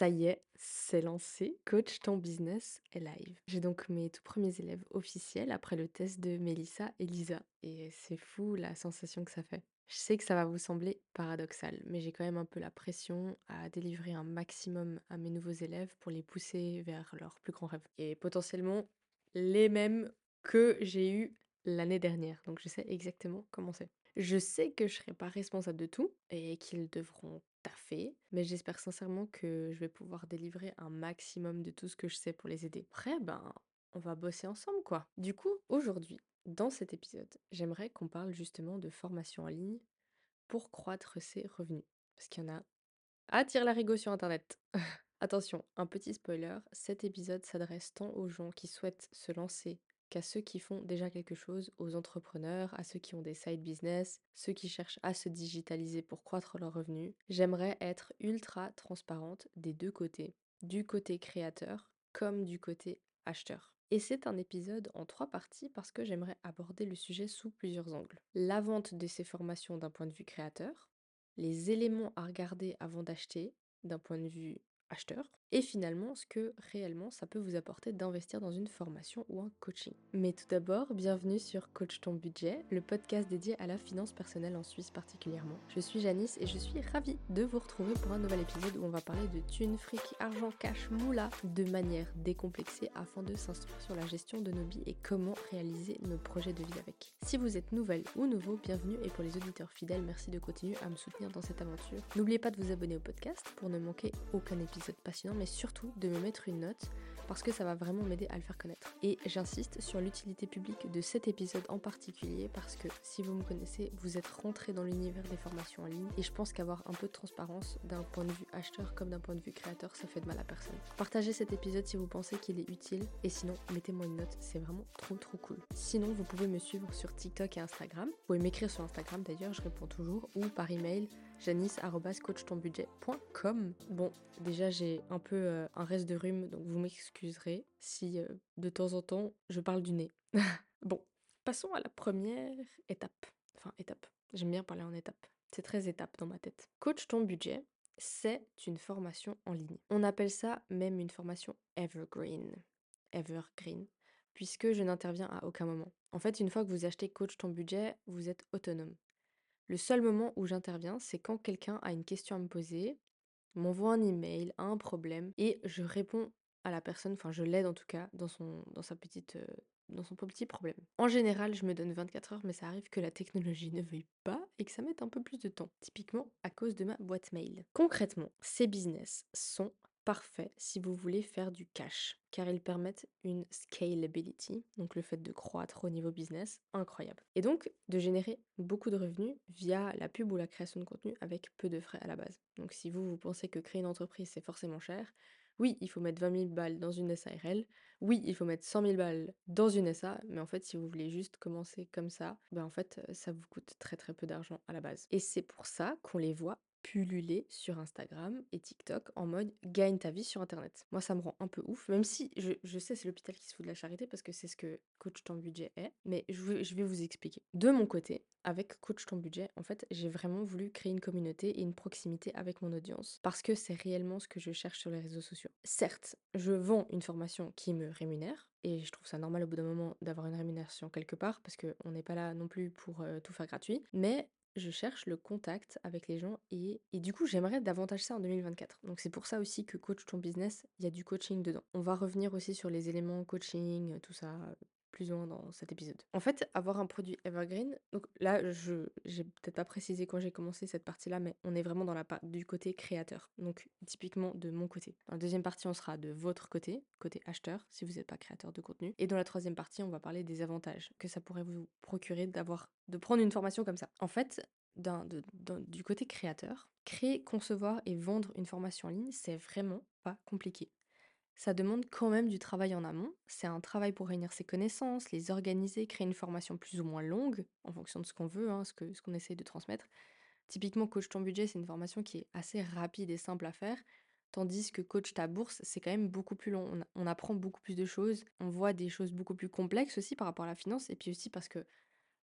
Ça y est, c'est lancé. Coach ton business est live. J'ai donc mes tout premiers élèves officiels après le test de Mélissa et Lisa. Et c'est fou la sensation que ça fait. Je sais que ça va vous sembler paradoxal, mais j'ai quand même un peu la pression à délivrer un maximum à mes nouveaux élèves pour les pousser vers leurs plus grands rêves. Et potentiellement les mêmes que j'ai eus l'année dernière. Donc je sais exactement comment c'est. Je sais que je serai pas responsable de tout et qu'ils devront taffer, mais j'espère sincèrement que je vais pouvoir délivrer un maximum de tout ce que je sais pour les aider. Après, ben, on va bosser ensemble, quoi. Du coup, aujourd'hui, dans cet épisode, j'aimerais qu'on parle justement de formation en ligne pour croître ses revenus. Parce qu'il y en a à la larigot sur Internet. Attention, un petit spoiler, cet épisode s'adresse tant aux gens qui souhaitent se lancer qu'à ceux qui font déjà quelque chose, aux entrepreneurs, à ceux qui ont des side business, ceux qui cherchent à se digitaliser pour croître leurs revenus. J'aimerais être ultra transparente des deux côtés, du côté créateur comme du côté acheteur. Et c'est un épisode en trois parties parce que j'aimerais aborder le sujet sous plusieurs angles. La vente de ces formations d'un point de vue créateur, les éléments à regarder avant d'acheter d'un point de vue acheteur, et finalement ce que réellement ça peut vous apporter d'investir dans une formation ou un coaching. Mais tout d'abord, bienvenue sur Coach ton budget, le podcast dédié à la finance personnelle en Suisse particulièrement. Je suis Janice et je suis ravie de vous retrouver pour un nouvel épisode où on va parler de thunes, fric, argent, cash, moula de manière décomplexée afin de s'instruire sur la gestion de nos billes et comment réaliser nos projets de vie avec. Si vous êtes nouvelle ou nouveau, bienvenue et pour les auditeurs fidèles, merci de continuer à me soutenir dans cette aventure. N'oubliez pas de vous abonner au podcast pour ne manquer aucun épisode passionnant mais surtout de me mettre une note parce que ça va vraiment m'aider à le faire connaître. Et j'insiste sur l'utilité publique de cet épisode en particulier parce que si vous me connaissez, vous êtes rentré dans l'univers des formations en ligne et je pense qu'avoir un peu de transparence d'un point de vue acheteur comme d'un point de vue créateur, ça fait de mal à personne. Partagez cet épisode si vous pensez qu'il est utile et sinon mettez-moi une note, c'est vraiment trop trop cool. Sinon, vous pouvez me suivre sur TikTok et Instagram. Vous pouvez m'écrire sur Instagram d'ailleurs, je réponds toujours ou par email janice.coachtonbudget.com. Bon, déjà j'ai un peu euh, un reste de rhume, donc vous m'excuserez si euh, de temps en temps je parle du nez. bon, passons à la première étape. Enfin, étape. J'aime bien parler en étape. C'est très étape dans ma tête. Coach ton budget, c'est une formation en ligne. On appelle ça même une formation evergreen. Evergreen. Puisque je n'interviens à aucun moment. En fait, une fois que vous achetez Coach ton budget, vous êtes autonome. Le seul moment où j'interviens, c'est quand quelqu'un a une question à me poser, m'envoie un email, a un problème, et je réponds à la personne, enfin je l'aide en tout cas dans son, sa petite, dans son petit problème. En général, je me donne 24 heures, mais ça arrive que la technologie ne veuille pas et que ça mette un peu plus de temps, typiquement à cause de ma boîte mail. Concrètement, ces business sont parfait si vous voulez faire du cash, car ils permettent une scalability, donc le fait de croître au niveau business, incroyable. Et donc de générer beaucoup de revenus via la pub ou la création de contenu avec peu de frais à la base. Donc si vous, vous pensez que créer une entreprise, c'est forcément cher, oui, il faut mettre 20 000 balles dans une SARL, oui, il faut mettre 100 000 balles dans une SA, mais en fait, si vous voulez juste commencer comme ça, ben en fait, ça vous coûte très très peu d'argent à la base. Et c'est pour ça qu'on les voit pulluler sur Instagram et TikTok en mode gagne ta vie sur internet. Moi ça me rend un peu ouf, même si je, je sais c'est l'hôpital qui se fout de la charité parce que c'est ce que Coach ton budget est, mais je, vais- vous expliquer. De mon côté, avec Coach ton budget, en fait j'ai vraiment voulu créer une communauté et une proximité avec mon audience parce que c'est réellement ce que je cherche sur les réseaux sociaux. Certes, je vends une formation qui me rémunère, et je trouve ça normal au bout d'un moment d'avoir une rémunération quelque part parce qu'on n'est pas là non plus pour euh, tout faire gratuit. Mais je cherche le contact avec les gens et, du coup j'aimerais davantage ça en 2024. Donc c'est pour ça aussi que Coach ton business, il y a du coaching dedans. On va revenir aussi sur les éléments coaching, tout ça, plus ou moins dans cet épisode. En fait, avoir un produit evergreen, donc là, je j'ai peut-être pas précisé quand j'ai commencé cette partie-là, mais on est vraiment dans la du côté créateur. Donc typiquement de mon côté. Dans la deuxième partie, on sera de votre côté, côté acheteur, si vous n'êtes pas créateur de contenu. Et dans la troisième partie, on va parler des avantages que ça pourrait vous procurer d'avoir, de prendre une formation comme ça. En fait, du côté créateur, créer, concevoir et vendre une formation en ligne, c'est vraiment pas compliqué. Ça demande quand même du travail en amont. C'est un travail pour réunir ses connaissances, les organiser, créer une formation plus ou moins longue, en fonction de ce qu'on veut, hein, ce que, ce qu'on essaye de transmettre. Typiquement, Coach ton budget, c'est une formation qui est assez rapide et simple à faire, tandis que Coach ta bourse, c'est quand même beaucoup plus long. On, apprend beaucoup plus de choses, on voit des choses beaucoup plus complexes aussi par rapport à la finance, et puis aussi parce que,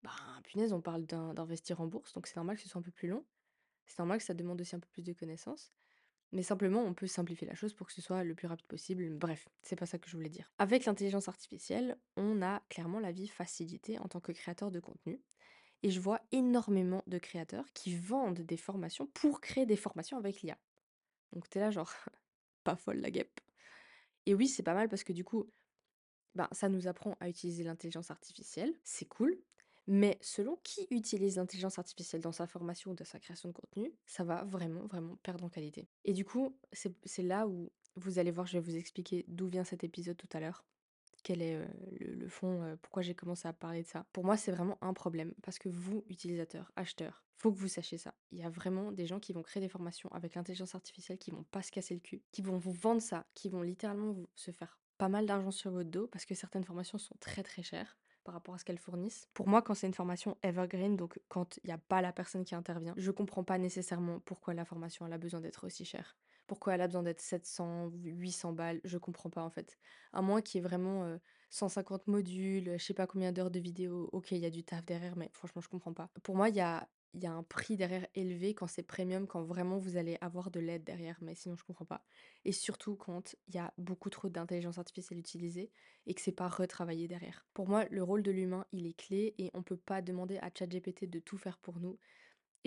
bah, punaise, on parle d'investir en bourse, donc c'est normal que ce soit un peu plus long. C'est normal que ça demande aussi un peu plus de connaissances. Mais simplement, on peut simplifier la chose pour que ce soit le plus rapide possible. Bref, c'est pas ça que je voulais dire. Avec l'intelligence artificielle, on a clairement la vie facilitée en tant que créateur de contenu. Et je vois énormément de créateurs qui vendent des formations pour créer des formations avec l'IA. Donc t'es là genre, pas folle la guêpe. Et oui, c'est pas mal parce que du coup, ben, ça nous apprend à utiliser l'intelligence artificielle, c'est cool. Mais selon qui utilise l'intelligence artificielle dans sa formation ou dans sa création de contenu, ça va vraiment, vraiment perdre en qualité. Et du coup, c'est là où vous allez voir, je vais vous expliquer d'où vient cet épisode tout à l'heure quel est, le fond, pourquoi j'ai commencé à parler de ça. Pour moi, c'est vraiment un problème parce que vous, utilisateurs, acheteurs, faut que vous sachiez ça. Il y a vraiment des gens qui vont créer des formations avec l'intelligence artificielle, qui vont pas se casser le cul, qui vont vous vendre ça, qui vont littéralement se faire pas mal d'argent sur votre dos parce que certaines formations sont très, très chères par rapport à ce qu'elles fournissent. Pour moi, quand c'est une formation evergreen, donc quand il y a pas la personne qui intervient, je comprends pas nécessairement pourquoi la formation a besoin d'être aussi chère. Pourquoi elle a besoin d'être 700, 800 balles, je comprends pas en fait. À moins qu'il y ait vraiment, heu, 150 modules, je sais pas combien d'heures de vidéo, OK, il y a du taf derrière, mais franchement, je comprends pas. Pour moi, il y a il y a un prix derrière élevé quand c'est premium, quand vraiment vous allez avoir de l'aide derrière, mais sinon je comprends pas. Et surtout quand il y a beaucoup trop d'intelligence artificielle utilisée et que c'est pas retravaillé derrière. Pour moi, le rôle de l'humain, il est clé et on peut pas demander à ChatGPT de tout faire pour nous.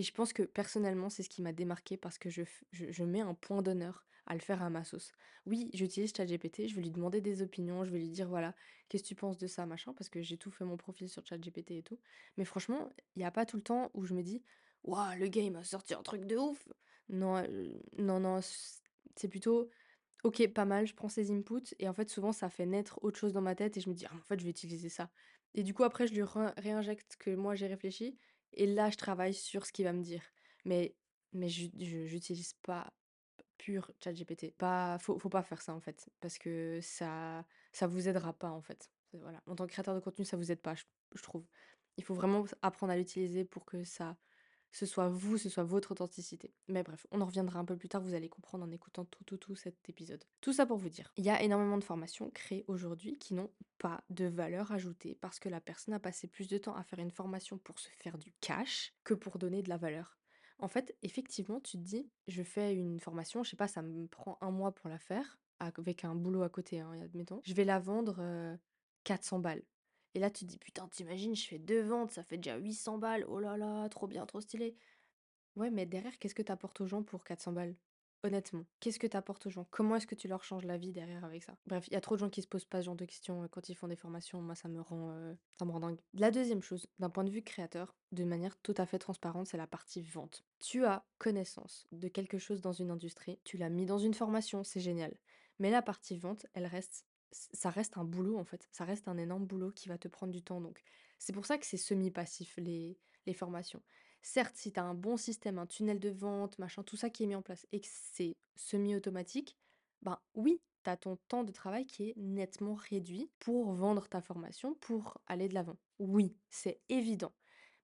Et je pense que personnellement, c'est ce qui m'a démarqué parce que je, mets un point d'honneur à le faire à ma sauce. Oui, j'utilise ChatGPT, je vais lui demander des opinions, je vais lui dire voilà, qu'est-ce que tu penses de ça, machin, parce que j'ai tout fait mon profil sur ChatGPT et tout. Mais franchement, il n'y a pas tout le temps où je me dis waouh, le game a sorti un truc de ouf. Non, euh, non, c'est plutôt ok, pas mal, je prends ses inputs et en fait, souvent, ça fait naître autre chose dans ma tête et je me dis ah, en fait, je vais utiliser ça. Et du coup, après, je lui réinjecte ce que moi j'ai réfléchi et là, je travaille sur ce qu'il va me dire. Mais mais je j'utilise pas pur ChatGPT. Pas faut faut pas faire ça, en fait, parce que ça ça vous aidera pas, en fait. Voilà, en tant que créateur de contenu, ça vous aide pas, je je trouve. Il faut vraiment apprendre à l'utiliser pour que ça ce soit vous, ce soit votre authenticité. Mais bref, on en reviendra un peu plus tard, vous allez comprendre en écoutant tout, tout, tout cet épisode. Tout ça pour vous dire, il y a énormément de formations créées aujourd'hui qui n'ont pas de valeur ajoutée parce que la personne a passé plus de temps à faire une formation pour se faire du cash que pour donner de la valeur. En fait, effectivement, tu te dis, je fais une formation, je sais pas, ça me prend un mois pour la faire, avec un boulot à côté, hein, admettons. Je vais la vendre euh, 400 balles. Et là, tu te dis, putain, t'imagines, je fais deux ventes, ça fait déjà 800 balles. Oh là là, trop bien, trop stylé. Ouais, mais derrière, qu'est-ce que t'apportes aux gens pour 400 balles? Honnêtement, qu'est-ce que t'apportes aux gens? Comment est-ce que tu leur changes la vie derrière avec ça? Bref, il y a trop de gens qui se posent pas ce genre de questions euh, quand ils font des formations. Moi, ça me rend, euh, ça me rend dingue. La deuxième chose, d'un point de vue créateur, de manière tout à fait transparente, c'est la partie vente. Tu as connaissance de quelque chose dans une industrie, tu l'as mis dans une formation, c'est génial. Mais la partie vente, elle reste, ça reste un boulot en fait. Ça reste un énorme boulot qui va te prendre du temps. Donc, c'est pour ça que c'est semi-passif les, les formations. Certes, si tu as un bon système, un tunnel de vente, machin, tout ça qui est mis en place et que c'est semi-automatique, ben oui, tu as ton temps de travail qui est nettement réduit pour vendre ta formation, pour aller de l'avant. Oui, c'est évident.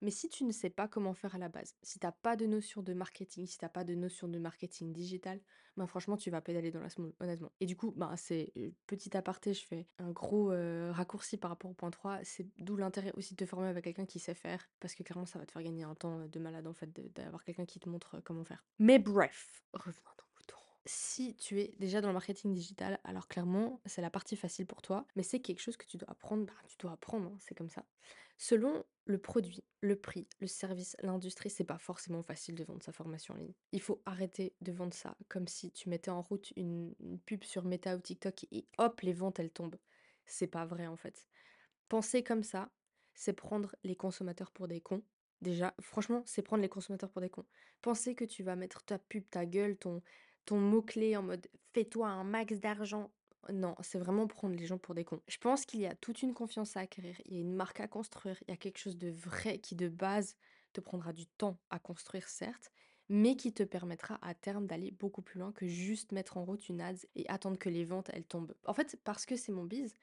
Mais si tu ne sais pas comment faire à la base, si t'as pas de notion de marketing, si t'as pas de notion de marketing digital, ben franchement, tu vas pédaler dans la semoule, honnêtement. Et du coup, ben c'est petit aparté, je fais un gros raccourci par rapport au point 3. C'est d'où l'intérêt aussi de te former avec quelqu'un qui sait faire, parce que clairement, ça va te faire gagner un temps de malade en fait, d'avoir quelqu'un qui te montre comment faire. Mais bref, revenons. Si tu es déjà dans le marketing digital, alors clairement, c'est la partie facile pour toi, mais c'est quelque chose que tu dois apprendre, bah, tu dois apprendre, hein, c'est comme ça. Selon le produit, le prix, le service, l'industrie, c'est pas forcément facile de vendre sa formation en ligne. Il faut arrêter de vendre ça comme si tu mettais en route une, une pub sur Meta ou TikTok et hop, les ventes elles tombent. C'est pas vrai en fait. Penser comme ça, c'est prendre les consommateurs pour des cons. Déjà, franchement, c'est prendre les consommateurs pour des cons. Penser que tu vas mettre ta pub, ta gueule, ton, ton mot-clé en mode fais-toi un max d'argent. Non, c'est vraiment prendre les gens pour des cons. Je pense qu'il y a toute une confiance à acquérir, il y a une marque à construire, il y a quelque chose de vrai qui de base te prendra du temps à construire, certes, mais qui te permettra à terme d'aller beaucoup plus loin que juste mettre en route une ads et attendre que les ventes elles tombent. En fait, parce que c'est mon bise,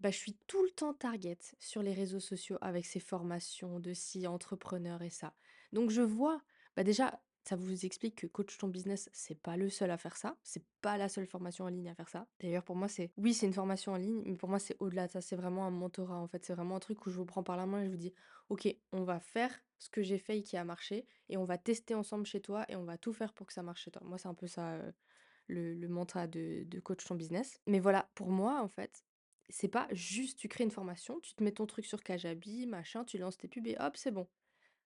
bah, je suis tout le temps target sur les réseaux sociaux avec ces formations de si entrepreneur et ça. Donc je vois, bah déjà, ça vous explique que coach ton business, c'est pas le seul à faire ça, c'est pas la seule formation en ligne à faire ça. D'ailleurs, pour moi, c'est oui, c'est une formation en ligne, mais pour moi, c'est au-delà de ça, c'est vraiment un mentorat en fait, c'est vraiment un truc où je vous prends par la main et je vous dis OK, on va faire ce que j'ai fait et qui a marché et on va tester ensemble chez toi et on va tout faire pour que ça marche chez toi. Moi, c'est un peu ça euh, le mantra de de coach ton business. Mais voilà, pour moi, en fait, c'est pas juste tu crées une formation, tu te mets ton truc sur Kajabi, machin, tu lances tes pubs et hop, c'est bon.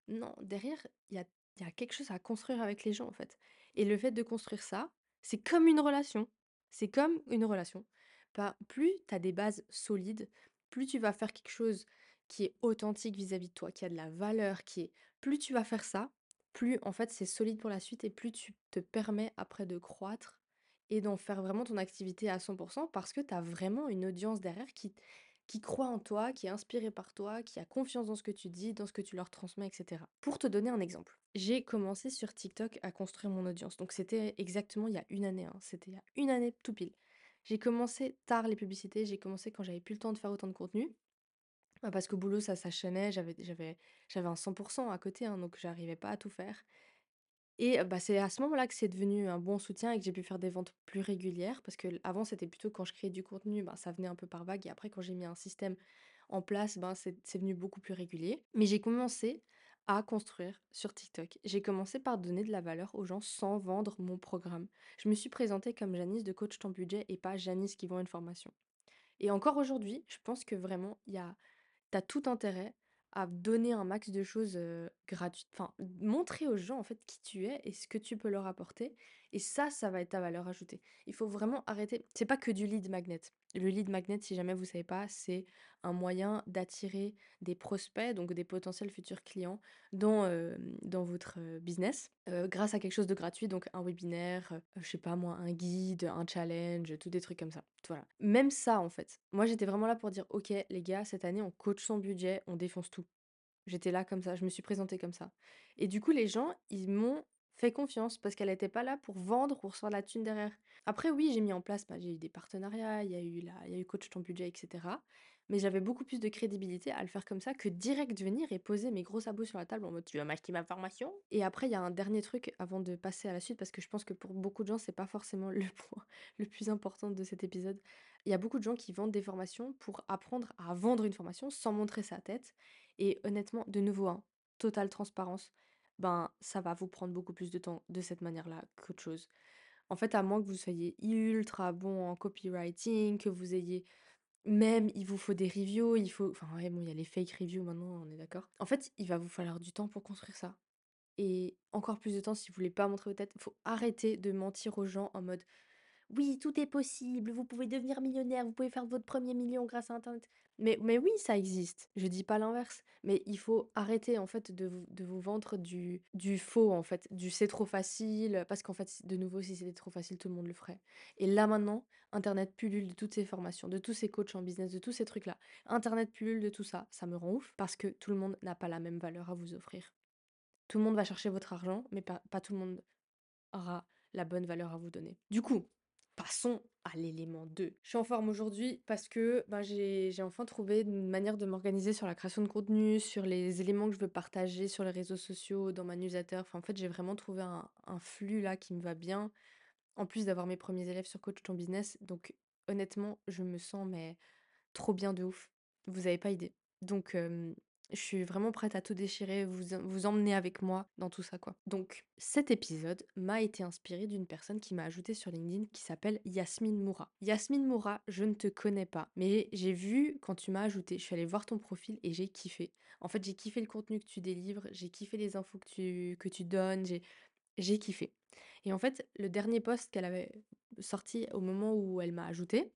Non, derrière, il y a il y a quelque chose à construire avec les gens, en fait. Et le fait de construire ça, c'est comme une relation. C'est comme une relation. Plus tu as des bases solides, plus tu vas faire quelque chose qui est authentique vis-à-vis de toi, qui a de la valeur, qui est plus tu vas faire ça, plus en fait c'est solide pour la suite et plus tu te permets après de croître et d'en faire vraiment ton activité à 100% parce que tu as vraiment une audience derrière qui qui croit en toi, qui est inspiré par toi, qui a confiance dans ce que tu dis, dans ce que tu leur transmets, etc. Pour te donner un exemple, j'ai commencé sur TikTok à construire mon audience. Donc c'était exactement il y a une année, hein, c'était il y a une année tout pile. J'ai commencé tard les publicités, j'ai commencé quand j'avais plus le temps de faire autant de contenu. Bah, parce qu'au boulot, ça j'avais j'avais un 100% à côté, hein, donc j'arrivais pas à tout faire. Et bah, c'est à ce moment-là que c'est devenu un bon soutien et que j'ai pu faire des ventes plus régulières parce que avant c'était plutôt quand je créais du contenu, ben, ça venait un peu par vague et après quand j'ai mis un système en place, ben, c'est venu beaucoup plus régulier. Mais j'ai commencé à construire sur TikTok. J'ai commencé par donner de la valeur aux gens sans vendre mon programme. Je me suis présentée comme Janice de coach ton budget et pas Janice qui vend une formation. Et encore aujourd'hui, je pense que vraiment, tu as tout intérêt à donner un max de choses, gratuites. Enfin, montrer aux gens, en fait, qui tu es et ce que tu peux leur apporter et ça, ça va être ta valeur ajoutée. Il faut vraiment arrêter c'est pas que du lead magnet. Le lead magnet, si jamais vous savez pas, c'est un moyen d'attirer des prospects, donc des potentiels futurs clients dans, dans votre, business, grâce à quelque chose de gratuit, donc un webinaire, heu, je sais pas moi, un guide, un challenge, tous des trucs comme ça. Voilà. Même ça, en fait, moi, j'étais vraiment là pour dire: «OK, les gars, cette année, on coach son budget, on défonce tout». J'étais là comme ça, je me suis présentée comme ça. Et du coup, les gens, ils m'ont fait confiance parce qu'elle était pas là pour vendre ou recevoir la thune derrière. Après, oui, j'ai mis en place, bah, j'ai eu des partenariats, il y a eu la, il y a eu Coach ton budget, etc. Mais j'avais beaucoup plus de crédibilité à le faire comme ça que direct venir et poser mes gros sabots sur la table en mode tu vas m'acheter ma formation? Et après, il y a un dernier truc avant de passer à la suite parce que je pense que pour beaucoup de gens, c'est pas forcément le point le plus important de cet épisode. Il y a beaucoup de gens qui vendent des formations pour apprendre à vendre une formation sans montrer sa tête. Et honnêtement, de nouveau, hein, totale transparence, ben ça va vous prendre beaucoup plus de temps de cette manière-là qu'autre chose. En fait, à moins que vous soyez ultra bon en copywriting, que vous ayez même il vous faut des reviews, il faut enfin ouais, bon, il y a les fake reviews maintenant, on est d'accord. En fait, il va vous falloir du temps pour construire ça et encore plus de temps si vous voulez pas montrer votre tête. Faut arrêter de mentir aux gens en mode: oui, tout est possible, vous pouvez devenir millionnaire, vous pouvez faire votre premier million grâce à internet. Mais mais oui, ça existe, je dis pas l'inverse, mais il faut arrêter en fait de vous de vous vendre du du faux en fait, du «c'est trop facile», parce qu'en fait, de nouveau, si c'était trop facile, tout le monde le ferait. Et là maintenant, internet pullule de toutes ces formations, de tous ces coachs en business, de tous ces trucs-là. Internet pullule de tout ça, ça me rend ouf parce que tout le monde n'a pas la même valeur à vous offrir. Tout le monde va chercher votre argent, mais pas pas tout le monde aura la bonne valeur à vous donner. Du coup Passons à l'élément 2. Je suis en forme aujourd'hui parce que ben, j'ai enfin trouvé une manière de m'organiser sur la création de contenu, sur les éléments que je veux partager sur les réseaux sociaux, dans ma newsletter. Enfin, en fait, j'ai vraiment trouvé un, flux là qui me va bien. En plus d'avoir mes premiers élèves sur Coach ton business. Donc, honnêtement, je me sens mais trop bien de ouf. Vous avez pas idée. Donc, je suis vraiment prête à tout déchirer, vous vous emmener avec moi dans tout ça, quoi. Donc cet épisode m'a été inspiré d'une personne qui m'a ajouté sur LinkedIn qui s'appelle Yasmine Moura. Yasmine Moura, je ne te connais pas, mais j'ai vu quand tu m'as ajouté, je suis allée voir ton profil et j'ai kiffé. En fait, j'ai kiffé le contenu que tu délivres, j'ai kiffé les infos que tu que tu donnes, j'ai j'ai kiffé. Et en fait, le dernier post qu'elle avait sorti au moment où elle m'a ajouté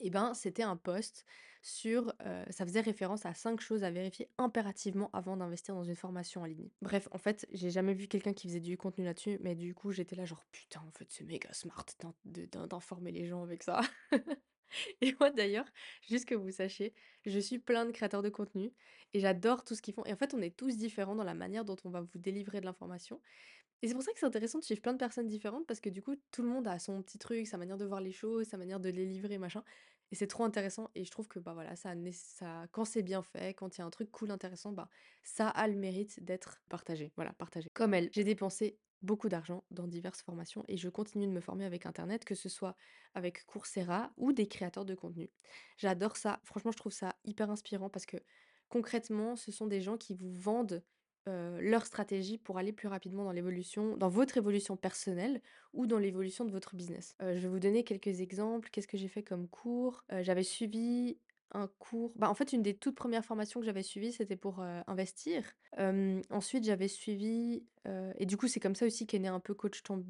et ben, c'était un post sur, ça faisait référence à 5 choses à vérifier impérativement avant d'investir dans une formation en ligne. Bref, en fait, j'ai jamais vu quelqu'un qui faisait du contenu là-dessus, mais du coup, j'étais là genre: «Putain, en fait, c'est méga smart d'informer les gens avec ça». Et moi d'ailleurs, juste que vous sachiez, je suis plein de créateurs de contenu et j'adore tout ce qu'ils font et en fait, on est tous différents dans la manière dont on va vous délivrer de l'information et c'est pour ça que c'est intéressant de suivre plein de personnes différentes parce que du coup, tout le monde a son petit truc, sa manière de voir les choses, sa manière de les livrer, machin. Et c'est trop intéressant. Et je trouve que bah voilà, ça, quand c'est bien fait, quand il y a un truc cool, intéressant, bah ça a le mérite d'être partagé. Voilà, partagé. Comme elle, j'ai dépensé beaucoup d'argent dans diverses formations et je continue de me former avec Internet, que ce soit avec Coursera ou des créateurs de contenu. J'adore ça. Franchement, je trouve ça hyper inspirant parce que concrètement, ce sont des gens qui vous vendent heu, leur stratégie pour aller plus rapidement dans l'évolution dans votre évolution personnelle ou dans l'évolution de votre business. Heu, je vais vous donner quelques exemples. Qu'est-ce que j'ai fait comme cours? Heu, j'avais suivi un cours bah, en fait, une des toutes premières formations que j'avais suivies, c'était pour, investir. Ensuite, j'avais suivi, et du coup, c'est comme ça aussi qu'est né un peu coach ton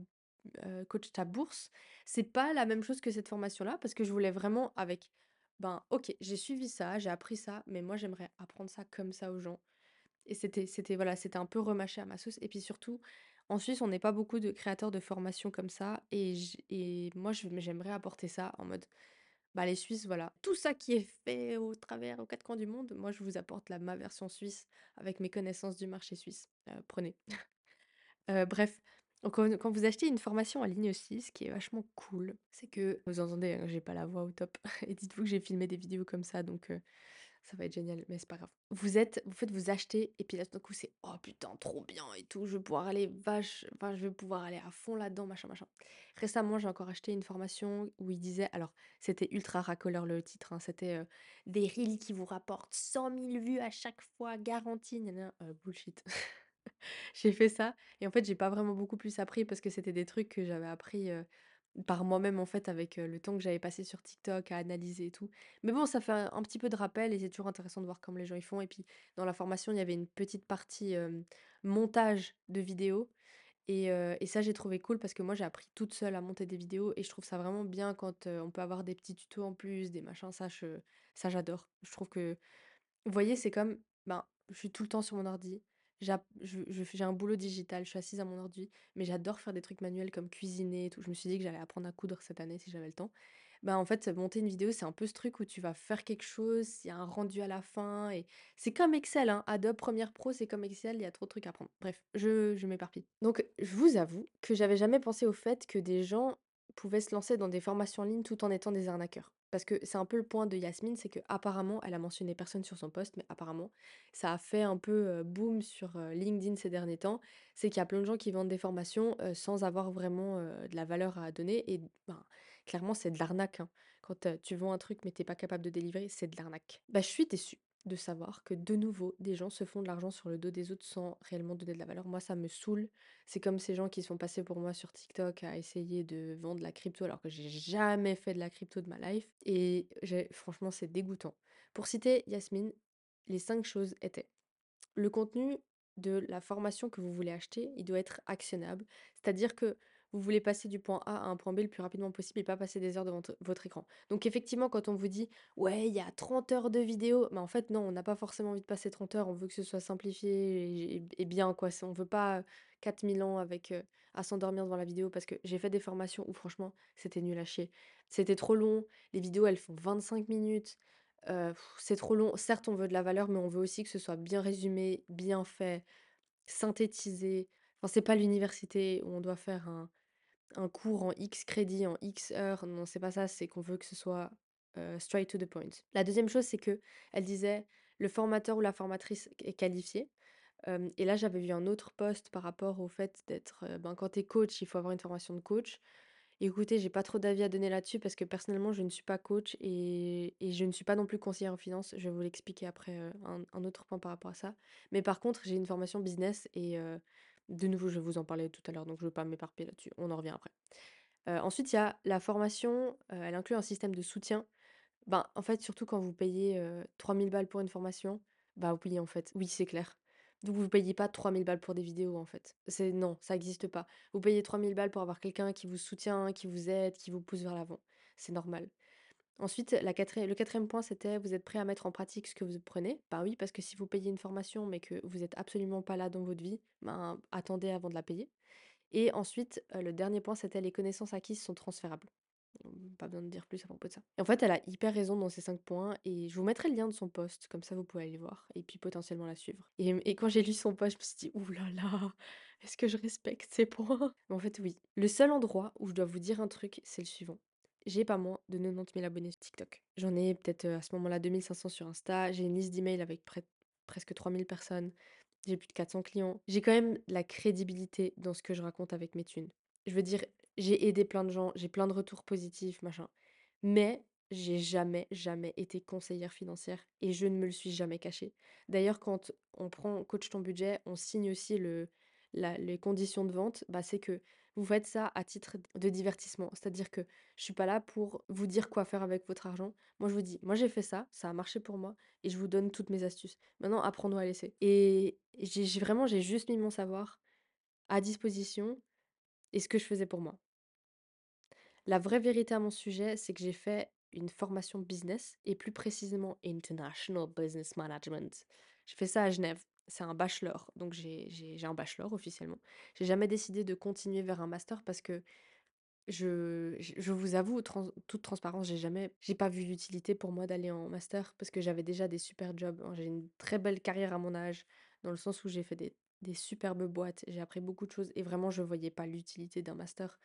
coach ta bourse. C'est pas la même chose que cette formation-là parce que je voulais vraiment avec, ben, OK, j'ai suivi ça, j'ai appris ça, mais moi, j'aimerais apprendre ça comme ça aux gens et c'était c'était voilà, c'était un peu remâché à ma sauce et puis surtout, en Suisse, on n'est pas beaucoup de créateurs de formations comme ça et et moi, j'aimerais apporter ça en mode, bah, les Suisses, voilà, tout ça qui est fait au travers aux 4 coins du monde, moi, je vous apporte la ma version suisse avec mes connaissances du marché suisse. Heu, prenez. Heu, bref, quand vous achetez une formation en ligne aussi, ce qui est vachement cool, c'est que vous entendez, hein, j'ai pas la voix au top et dites-vous que j'ai filmé des vidéos comme ça donc heu, ça va être génial, mais c'est pas grave. Vous êtes vous faites vous achetez et puis là, tout d'un coup, c'est: «Oh putain, trop bien et tout, je vais pouvoir aller vache enfin, je vais pouvoir aller à fond là-dedans, machin, machin». Récemment, j'ai encore acheté une formation où il disait alors, c'était ultra racoleur le titre, hein, c'était, «Des reels qui vous rapportent 100 000 vues à chaque fois, garantie, nin nin». Heu, bullshit. J'ai fait ça et en fait, j'ai pas vraiment beaucoup plus appris parce que c'était des trucs que j'avais appris, par moi-même, en fait, avec, le temps que j'avais passé sur TikTok à analyser et tout. Mais bon, ça fait un petit peu de rappel et c'est toujours intéressant de voir comment les gens ils font et puis dans la formation, il y avait une petite partie, montage de vidéos et et ça, j'ai trouvé cool parce que moi, j'ai appris toute seule à monter des vidéos et je trouve ça vraiment bien quand, on peut avoir des petits tutos en plus, des machins, ça je ça j'adore. Je trouve que vous voyez, c'est comme, ben, je suis tout le temps sur mon ordi. J'ai un boulot digital, je suis assise à mon ordi, mais j'adore faire des trucs manuels comme cuisiner et tout. Je me suis dit que j'allais apprendre à coudre cette année si j'avais le temps. Bah, en fait, monter une vidéo, c'est un peu ce truc où tu vas faire quelque chose, il y a un rendu à la fin et c'est comme Excel, hein. Adobe Premiere Pro, c'est comme Excel, il y a trop de trucs à apprendre. Bref, je je m'éparpille. Donc, je vous avoue que j'avais jamais pensé au fait que des gens pouvaient se lancer dans des formations en ligne tout en étant des arnaqueurs. Parce que c'est un peu le point de Yasmine, c'est qu'apparemment, elle a mentionné personne sur son post, mais apparemment, ça a fait un peu, boom sur, LinkedIn ces derniers temps. C'est qu'il y a plein de gens qui vendent des formations, sans avoir vraiment, de la valeur à donner et ben, clairement, c'est de l'arnaque, hein. Quand, tu vends un truc, mais tu es pas capable de délivrer, c'est de l'arnaque. Bah, je suis déçue de savoir que de nouveau, des gens se font de l'argent sur le dos des autres sans réellement donner de la valeur. Moi, ça me saoule. C'est comme ces gens qui se font passer pour moi sur TikTok à essayer de vendre la crypto alors que j'ai jamais fait de la crypto de ma life et franchement, c'est dégoûtant. Pour citer Yasmine, les 5 choses étaient: le contenu de la formation que vous voulez acheter, il doit être actionnable. C'est-à-dire que vous voulez passer du point A à un point B le plus rapidement possible et pas passer des heures devant votre écran. Donc effectivement, quand on vous dit, ouais, il y a 30 heures de vidéo, mais en fait, non, on n'a pas forcément envie de passer 30 heures, on veut que ce soit simplifié et, bien, quoi. On veut pas 4000 ans avec, à s'endormir devant la vidéo parce que j'ai fait des formations où franchement, c'était nul à chier. C'était trop long, les vidéos, elles font 25 minutes. C'est trop long. Certes, on veut de la valeur, mais on veut aussi que ce soit bien résumé, bien fait, synthétisé. Enfin, c'est pas l'université où on doit faire un un cours en X crédits, en X heures. Non, c'est pas ça, c'est qu'on veut que ce soit, straight to the point. La deuxième chose, c'est que elle disait: «Le formateur ou la formatrice est qualifié». Et là, j'avais vu un autre post par rapport au fait d'être, ben, quand tu es coach, il faut avoir une formation de coach. Écoutez, j'ai pas trop d'avis à donner là-dessus parce que personnellement, je ne suis pas coach et et je ne suis pas non plus conseillère en finance. Je vais vous l'expliquer après, un un autre point par rapport à ça. Mais par contre, j'ai une formation business et de nouveau, je vais vous en parler tout à l'heure, donc je ne veux pas m'éparpiller là-dessus. On en revient après. Heu, ensuite, il y a la formation, heu, elle inclut un système de soutien ben, en fait, surtout quand vous payez, heu, 3 000 balles pour une formation, bah, oui, en fait, oui, c'est clair. Donc vous payez pas 3 000 balles pour des vidéos, en fait. C'est non, ça existe pas. Vous payez 3 000 balles pour avoir quelqu'un qui vous soutient, qui vous aide, qui vous pousse vers l'avant. C'est normal. Ensuite, le quatrième point, c'était: vous êtes prêt à mettre en pratique ce que vous apprenez? Bah, oui, parce que si vous payez une formation, mais que vous êtes absolument pas là dans votre vie, ben, attendez avant de la payer. Et ensuite, heu, le dernier point, c'était les connaissances acquises sont transférables. Mmh, pas besoin de dire plus à propos de ça. Et en fait, elle a hyper raison dans ces 5 points et je vous mettrai le lien de son post, comme ça vous pouvez aller voir et puis potentiellement la suivre. Et et quand j'ai lu son post, je me suis dit: «Ouh là là, est-ce que je respecte ces points?» Mais en fait, oui. Le seul endroit où je dois vous dire un truc, c'est le suivant. J'ai pas moins de 90 000 abonnés sur TikTok. J'en ai peut-être, à ce moment-là 2 500 sur Insta. J'ai une liste d'emails avec près presque 3 000 personnes. J'ai plus de 400 clients. J'ai quand même la crédibilité dans ce que je raconte avec mes thunes. Je veux dire, j'ai aidé plein de gens, j'ai plein de retours positifs, machin. Mais j'ai jamais, jamais été conseillère financière et je ne me le suis jamais caché. D'ailleurs, quand on prend coach ton budget, on signe aussi les conditions de vente, bah, c'est que vous faites ça à titre de divertissement. C'est-à-dire que je suis pas là pour vous dire quoi faire avec votre argent. Moi, je vous dis: «Moi, j'ai fait ça, ça a marché pour moi et je vous donne toutes mes astuces. Maintenant, apprends-nous à laisser» et j'ai vraiment j'ai juste mis mon savoir à disposition et ce que je faisais pour moi. La vraie vérité à mon sujet, c'est que j'ai fait une formation business et plus précisément International Business Management. J'ai fait ça à Genève. C'est un bachelor, donc j'ai un bachelor officiellement. J'ai jamais décidé de continuer vers un master parce que je je je vous avoue, trans toute transparence, j'ai jamais j'ai pas vu l'utilité pour moi d'aller en master parce que j'avais déjà des super jobs, hein. J'ai une très belle carrière à mon âge, dans le sens où j'ai fait des des superbes boîtes, j'ai appris beaucoup de choses et vraiment je voyais pas l'utilité d'un master.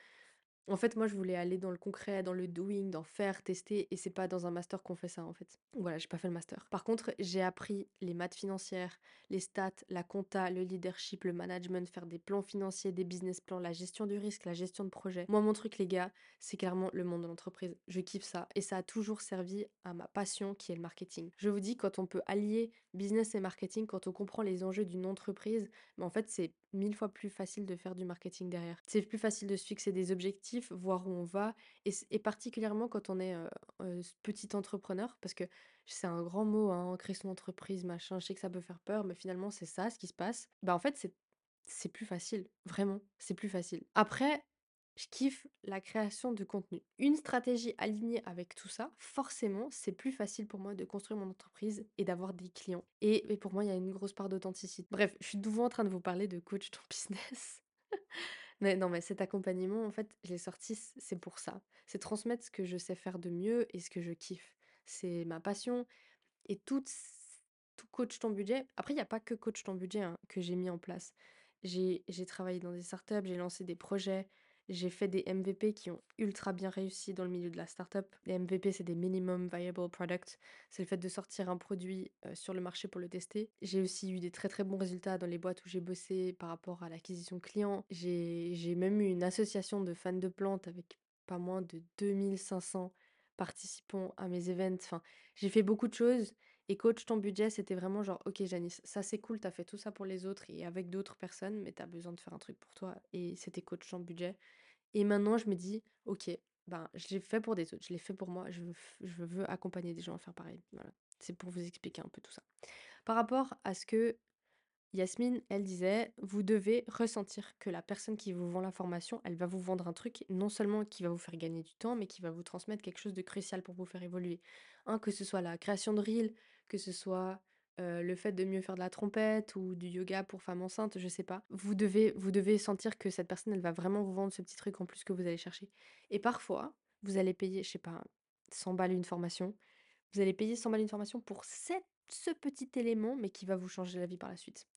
En fait, moi, je voulais aller dans le concret, dans le doing, dans faire, tester, et c'est pas dans un master qu'on fait ça, en fait. Voilà, j'ai pas fait le master. Par contre, j'ai appris les maths financières, les stats, la compta, le leadership, le management, faire des plans financiers, des business plans, la gestion du risque, la gestion de projet. Moi, mon truc, les gars, c'est clairement le monde de l'entreprise. Je kiffe ça, et ça a toujours servi à ma passion qui est le marketing. Je vous dis, quand on peut allier business et marketing, quand on comprend les enjeux d'une entreprise, mais en fait, c'est mille fois plus facile de faire du marketing derrière. C'est plus facile de se fixer des objectifs, voir où on va, et, particulièrement quand on est euh, petit entrepreneur, parce que c'est un grand mot, hein, créer son entreprise, machin, je sais que ça peut faire peur, mais finalement c'est ça ce qui se passe. Bah en fait, c'est plus facile, vraiment, c'est plus facile. Après, je kiffe la création de contenu. Une stratégie alignée avec tout ça, forcément, c'est plus facile pour moi de construire mon entreprise et d'avoir des clients. Et, et pour moi, il y a une grosse part d'authenticité. Bref, je suis nouveau en train de vous parler de coach ton business. Mais non, mais cet accompagnement, en fait, je l'ai sorti, c'est pour ça. C'est transmettre ce que je sais faire de mieux et ce que je kiffe. C'est ma passion et tout, coach ton budget. Après, il n'y a pas que coach ton budget hein, que j'ai mis en place. J'ai travaillé dans des startups, j'ai lancé des projets, j'ai fait des MVP qui ont ultra bien réussi dans le milieu de la startup. Les MVP, c'est des Minimum Viable Products. C'est le fait de sortir un produit euh, sur le marché pour le tester. J'ai aussi eu des très très bons résultats dans les boîtes où j'ai bossé par rapport à l'acquisition client. J'ai j'ai même eu une association de fans de plantes avec pas moins de 2500 participants à mes events. Enfin, j'ai fait beaucoup de choses et coach ton budget, c'était vraiment genre, ok Janice, ça c'est cool, t'as fait tout ça pour les autres et avec d'autres personnes, mais t'as besoin de faire un truc pour toi. Et c'était coach ton budget. Et maintenant, je me dis, ok, ben, je l'ai fait pour des autres, je l'ai fait pour moi, je veux, accompagner des gens à faire pareil. Voilà. C'est pour vous expliquer un peu tout ça. Par rapport à ce que Yasmine, elle disait, vous devez ressentir que la personne qui vous vend la formation, elle va vous vendre un truc, non seulement qui va vous faire gagner du temps, mais qui va vous transmettre quelque chose de crucial pour vous faire évoluer. Hein, que ce soit la création de reel, que ce soit le fait de mieux faire de la trompette ou du yoga pour femmes enceintes, je sais pas. Vous devez, vous devez sentir que cette personne, elle va vraiment vous vendre ce petit truc en plus que vous allez chercher. Et parfois, vous allez payer, je sais pas, 100 balles une formation. Vous allez payer 100 balles une formation pour ce petit élément, mais qui va vous changer la vie par la suite.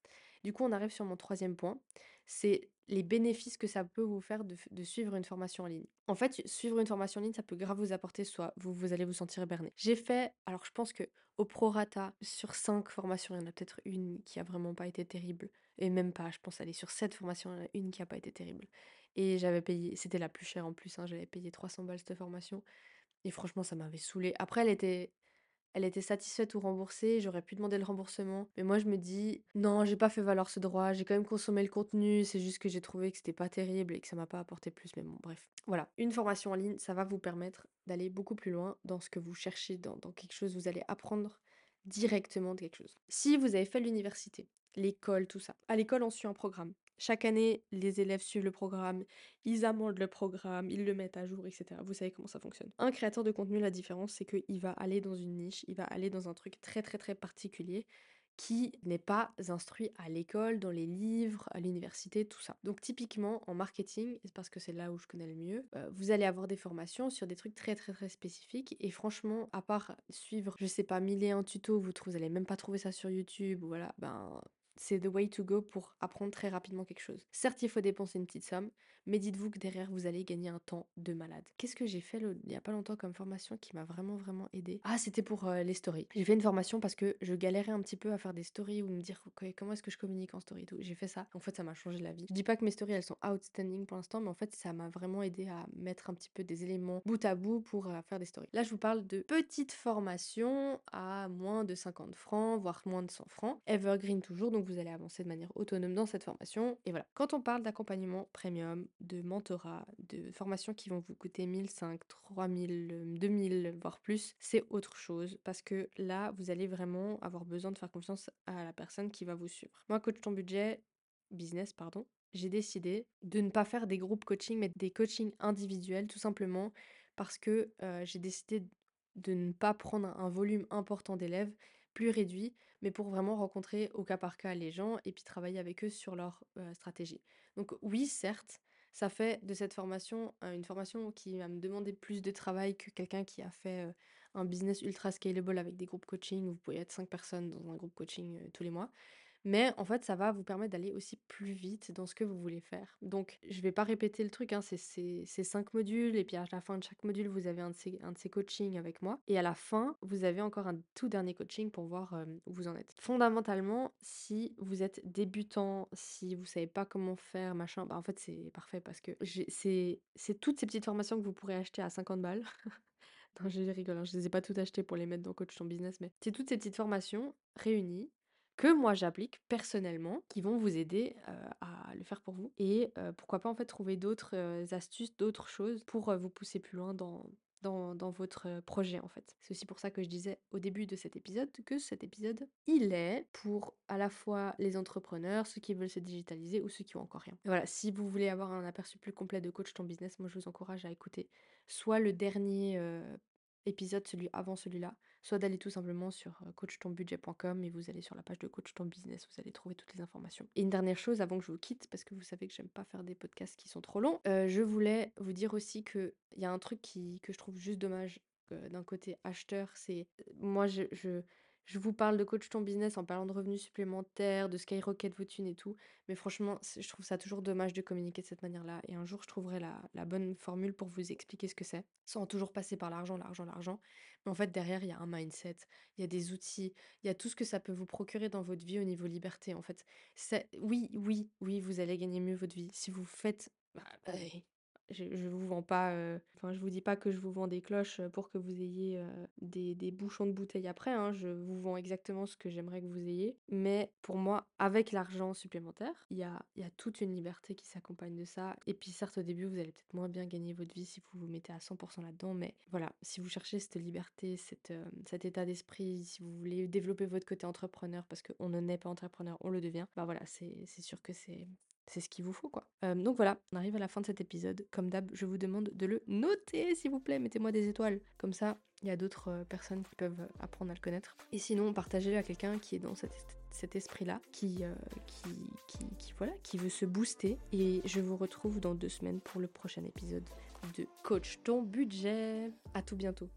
Du coup, on arrive sur mon troisième point, c'est les bénéfices que ça peut vous faire de, suivre une formation en ligne. En fait, suivre une formation en ligne, ça peut grave vous apporter, soit vous, allez vous sentir berné. J'ai fait, alors je pense que au prorata, sur cinq formations, il y en a peut-être une qui a vraiment pas été terrible. Et même pas, je pense aller sur sept formations, il y en a une qui a pas été terrible. Et j'avais payé, c'était la plus chère en plus, hein, j'avais payé 300 balles cette formation. Et franchement, ça m'avait saoulée. Après, elle était, elle était satisfaite ou remboursée, j'aurais pu demander le remboursement. Mais moi, je me dis, non, j'ai pas fait valoir ce droit, j'ai quand même consommé le contenu, c'est juste que j'ai trouvé que c'était pas terrible et que ça m'a pas apporté plus. Mais bon, bref. Voilà, une formation en ligne, ça va vous permettre d'aller beaucoup plus loin dans ce que vous cherchez, dans, dans quelque chose, vous allez apprendre directement de quelque chose. Si vous avez fait l'université, l'école, tout ça, à l'école, on suit un programme. Chaque année, les élèves suivent le programme, ils amendent le programme, ils le mettent à jour, etc. Vous savez comment ça fonctionne. Un créateur de contenu, la différence, c'est qu'il va aller dans une niche, il va aller dans un truc très très très particulier qui n'est pas instruit à l'école, dans les livres, à l'université, tout ça. Donc typiquement en marketing, parce que c'est là où je connais le mieux, euh, vous allez avoir des formations sur des trucs très très très spécifiques et franchement, à part suivre, je sais pas, mille et un tutos, vous, vous allez même pas trouver ça sur YouTube, ou voilà, ben c'est the way to go pour apprendre très rapidement quelque chose. Certes, il faut dépenser une petite somme, mais dites-vous que derrière, vous allez gagner un temps de malade. Qu'est-ce que j'ai fait il y a pas longtemps comme formation qui m'a vraiment, vraiment aidé Ah, c'était pour les stories. J'ai fait une formation parce que je galérais un petit peu à faire des stories ou me dire comment est-ce que je communique en story et tout. J'ai fait ça. En fait, ça m'a changé la vie. Je dis pas que mes stories, elles sont outstanding pour l'instant, mais en fait, ça m'a vraiment aidé à mettre un petit peu des éléments bout à bout pour faire des stories. Là, je vous parle de petites formations à moins de 50 francs, voire moins de 100 francs. Evergreen toujours, donc vous allez avancer de manière autonome dans cette formation. Et voilà. Quand on parle d'accompagnement premium, de mentorat, de formations qui vont vous coûter 1005, 3000, 2000, voire plus, c'est autre chose parce que là, vous allez vraiment avoir besoin de faire confiance à la personne qui va vous suivre. Moi, coach ton budget, business, pardon, j'ai décidé de ne pas faire des groupes coaching, mais des coachings individuels, tout simplement parce que j'ai décidé de ne pas prendre un volume important d'élèves, plus réduit, mais pour vraiment rencontrer au cas par cas les gens et puis travailler avec eux sur leur stratégie. Donc oui, certes, ça fait de cette formation une formation qui va me demander plus de travail que quelqu'un qui a fait un business ultra scalable avec des groupes coaching. Vous pouvez être cinq personnes dans un groupe coaching tous les mois. Mais en fait, ça va vous permettre d'aller aussi plus vite dans ce que vous voulez faire. Donc, je vais pas répéter le truc, hein, c'est ces cinq modules, et puis à la fin de chaque module, vous avez un de ces, un de ces coachings avec moi. Et à la fin, vous avez encore un tout dernier coaching pour voir où vous en êtes. Fondamentalement, si vous êtes débutant, si vous savez pas comment faire, machin, bah en fait, c'est parfait parce que c'est toutes ces petites formations que vous pourrez acheter à 50 balles. non, je rigole, hein, je les ai pas toutes achetées pour les mettre dans Coach ton business, mais c'est toutes ces petites formations réunies que moi j'applique personnellement, qui vont vous aider à le faire pour vous. Et pourquoi pas en fait trouver d'autres astuces, d'autres choses pour vous pousser plus loin dans, votre projet en fait. C'est aussi pour ça que je disais au début de cet épisode que cet épisode, il est pour à la fois les entrepreneurs, ceux qui veulent se digitaliser ou ceux qui ont encore rien. Voilà, si vous voulez avoir un aperçu plus complet de coach ton business, moi je vous encourage à écouter soit le dernier épisode, celui avant celui-là, soit d'aller tout simplement sur coachtonbudget.com et vous allez sur la page de Coach Ton Business, vous allez trouver toutes les informations. Et une dernière chose avant que je vous quitte, parce que vous savez que j'aime pas faire des podcasts qui sont trop longs, je voulais vous dire aussi qu'il y a un truc qui, que je trouve juste dommage d'un côté acheteur, c'est moi je, je je vous parle de coach ton business en parlant de revenus supplémentaires, de skyrocket vos thunes et tout. Mais franchement, je trouve ça toujours dommage de communiquer de cette manière-là. Et un jour, je trouverai la, bonne formule pour vous expliquer ce que c'est. Sans toujours passer par l'argent, l'argent, l'argent. Mais en fait, derrière, il y a un mindset, il y a des outils, il y a tout ce que ça peut vous procurer dans votre vie au niveau liberté. En fait, oui, oui, oui, vous allez gagner mieux votre vie. Si vous faites bah, bah, je, je vous vends pas, enfin je vous dis pas que je vous vends des cloches pour que vous ayez des, des, bouchons de bouteille après, hein, je vous vends exactement ce que j'aimerais que vous ayez. Mais pour moi, avec l'argent supplémentaire, il y a, toute une liberté qui s'accompagne de ça. Et puis certes au début, vous allez peut-être moins bien gagner votre vie si vous vous mettez à 100% là-dedans, mais voilà, si vous cherchez cette liberté, cet état d'esprit, si vous voulez développer votre côté entrepreneur, parce qu'on ne naît pas entrepreneur, on le devient, bah voilà, c'est sûr que c'est c'est ce qu'il vous faut quoi. donc voilà, on arrive à la fin de cet épisode. Comme d'hab, je vous demande de le noter s'il vous plaît, mettez-moi des étoiles. Comme ça, il y a d'autres personnes qui peuvent apprendre à le connaître. Et sinon, partagez-le à quelqu'un qui est dans cet, esprit-là, qui, voilà, qui veut se booster. Et je vous retrouve dans deux semaines pour le prochain épisode de Coach ton budget. À tout bientôt.